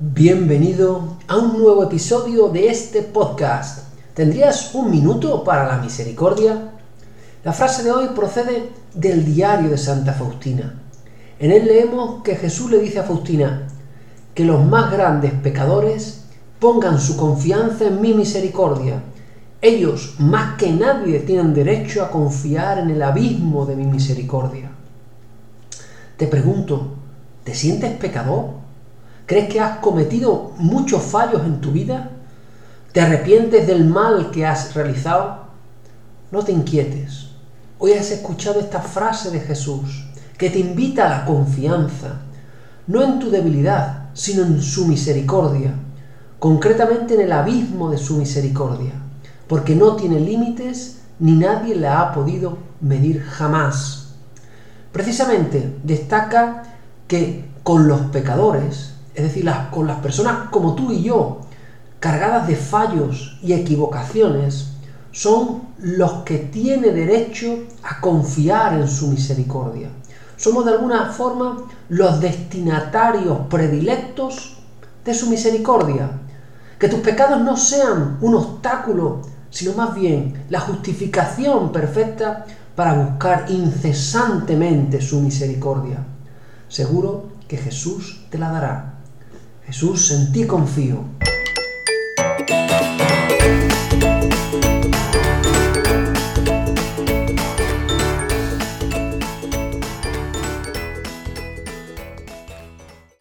Bienvenido a un nuevo episodio de este podcast. ¿Tendrías un minuto para la misericordia? La frase de hoy procede del diario de Santa Faustina. En él leemos que Jesús le dice a Faustina que los más grandes pecadores pongan su confianza en mi misericordia. Ellos, más que nadie, tienen derecho a confiar en el abismo de mi misericordia. Te pregunto, ¿te sientes pecador? ¿Crees que has cometido muchos fallos en tu vida? ¿Te arrepientes del mal que has realizado? No te inquietes. Hoy has escuchado esta frase de Jesús que te invita a la confianza, no en tu debilidad, sino en su misericordia, concretamente en el abismo de su misericordia, porque no tiene límites ni nadie la ha podido medir jamás. Precisamente destaca que con los pecadores es decir, con las personas como tú y yo, cargadas de fallos y equivocaciones, son los que tienen derecho a confiar en su misericordia. Somos de alguna forma los destinatarios predilectos de su misericordia. Que tus pecados no sean un obstáculo, sino más bien la justificación perfecta para buscar incesantemente su misericordia. Seguro que Jesús te la dará. Jesús, en ti confío.